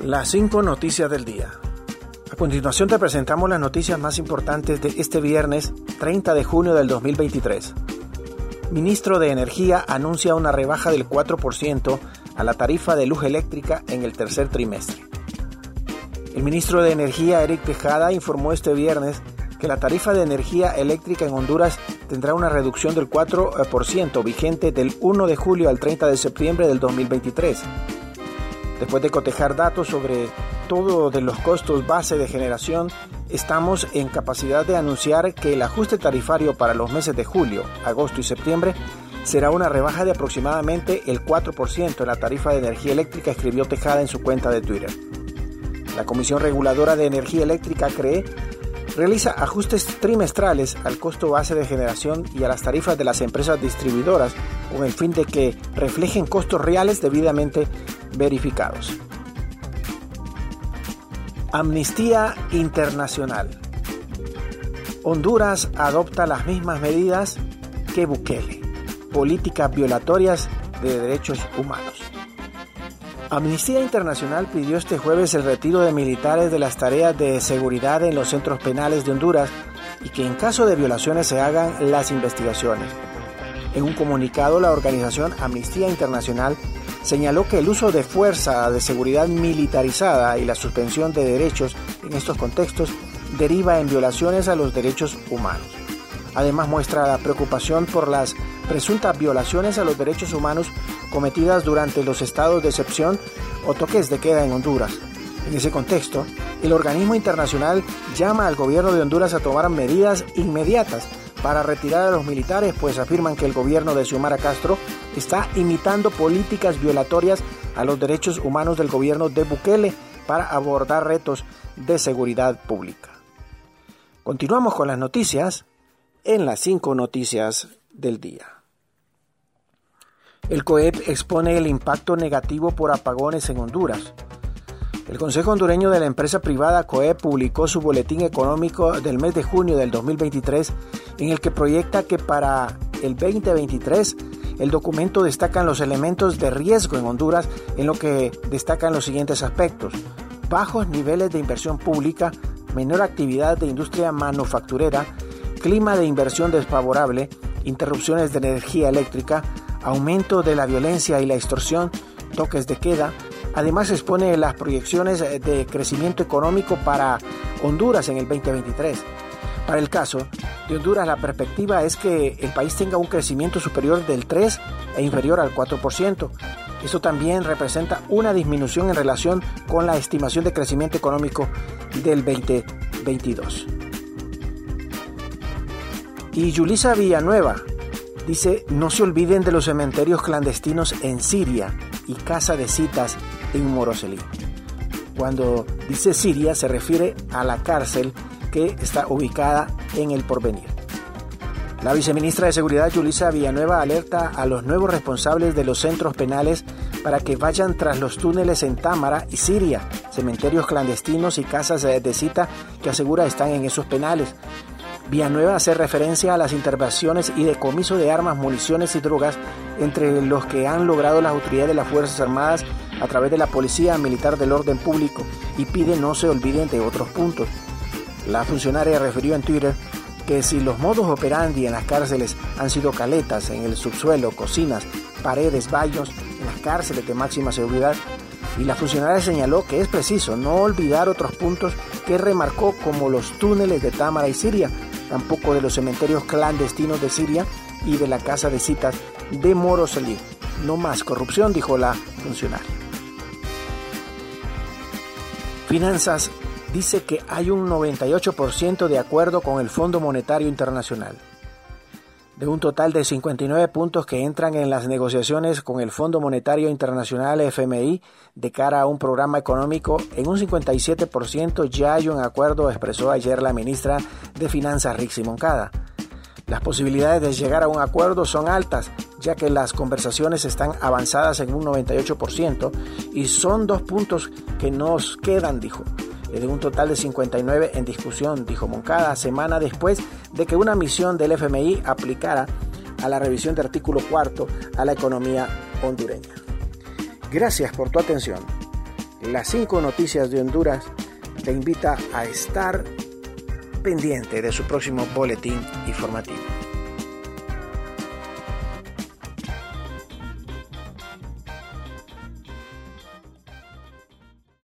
Las cinco noticias del día. A continuación te presentamos las noticias más importantes de este viernes 30 de junio del 2023. Ministro de Energía anuncia una rebaja del 4% a la tarifa de luz eléctrica en el tercer trimestre. El ministro de Energía, Eric Tejada, informó este viernes que la tarifa de energía eléctrica en Honduras tendrá una reducción del 4% vigente del 1 de julio al 30 de septiembre del 2023 Después de cotejar datos sobre todo de los costos base de generación, estamos en capacidad de anunciar que el ajuste tarifario para los meses de julio, agosto y septiembre será una rebaja de aproximadamente el 4% en la tarifa de energía eléctrica, escribió Tejada en su cuenta de Twitter. La Comisión Reguladora de Energía Eléctrica cree realiza ajustes trimestrales al costo base de generación y a las tarifas de las empresas distribuidoras con el fin de que reflejen costos reales debidamente verificados. Amnistía Internacional. Honduras adopta las mismas medidas que Bukele. Políticas violatorias de derechos humanos. Amnistía Internacional pidió este jueves el retiro de militares de las tareas de seguridad en los centros penales de Honduras y que en caso de violaciones se hagan las investigaciones. En un comunicado, la organización Amnistía Internacional señaló que el uso de fuerza de seguridad militarizada y la suspensión de derechos en estos contextos deriva en violaciones a los derechos humanos. Además muestra la preocupación por las presuntas violaciones a los derechos humanos cometidas durante los estados de excepción o toques de queda en Honduras. En ese contexto, el organismo internacional llama al gobierno de Honduras a tomar medidas inmediatas para retirar a los militares, pues afirman que el gobierno de Xiomara Castro está imitando políticas violatorias a los derechos humanos del gobierno de Bukele para abordar retos de seguridad pública. Continuamos con las noticias en las cinco noticias del día. El COEP expone el impacto negativo por apagones en Honduras. El Consejo Hondureño de la empresa privada COEP publicó su boletín económico del mes de junio del 2023 en el que proyecta que para el 2023 el documento destaca los elementos de riesgo en Honduras en lo que destacan los siguientes aspectos. Bajos niveles de inversión pública, menor actividad de industria manufacturera, clima de inversión desfavorable, interrupciones de energía eléctrica, aumento de la violencia y la extorsión, toques de queda, Además expone las proyecciones de crecimiento económico para Honduras en el 2023. Para el caso de Honduras, la perspectiva es que el país tenga un crecimiento superior del 3 e inferior al 4%. Eso también representa una disminución en relación con la estimación de crecimiento económico del 2022. Y Yulisa Villanueva dice, no se olviden de los cementerios clandestinos en Siria y casa de citas en Moroselí. Cuando dice Siria se refiere a la cárcel que está ubicada en el porvenir. La viceministra de Seguridad Yulisa Villanueva alerta a los nuevos responsables de los centros penales para que vayan tras los túneles en Támara y Siria, cementerios clandestinos y casas de cita que asegura están en esos penales, Villanueva hace referencia a las intervenciones y decomiso de armas, municiones y drogas entre los que han logrado las autoridades de las Fuerzas Armadas a través de la Policía Militar del Orden Público y pide no se olviden de otros puntos. La funcionaria refirió en Twitter que si los modos operandi en las cárceles han sido caletas en el subsuelo, cocinas, paredes, baños, en las cárceles de máxima seguridad, y la funcionaria señaló que es preciso no olvidar otros puntos que remarcó como los túneles de Támara y Siria, tampoco de los cementerios clandestinos de Siria y de la casa de citas de Moroselí. No más corrupción, dijo la funcionaria. Finanzas dice que hay un 98% de acuerdo con el Fondo Monetario Internacional. De un total de 59 puntos que entran en las negociaciones con el Fondo Monetario Internacional FMI de cara a un programa económico, en un 57% ya hay un acuerdo, expresó ayer la ministra de Finanzas Rixi Moncada. Las posibilidades de llegar a un acuerdo son altas, ya que las conversaciones están avanzadas en un 98% y son dos puntos que nos quedan, dijo de un total de 59 en discusión, dijo Moncada, semana después de que una misión del FMI aplicara a la revisión de artículo cuarto a la economía hondureña. Gracias por tu atención. las cinco noticias de Honduras, te invita a estar pendiente de su próximo boletín informativo.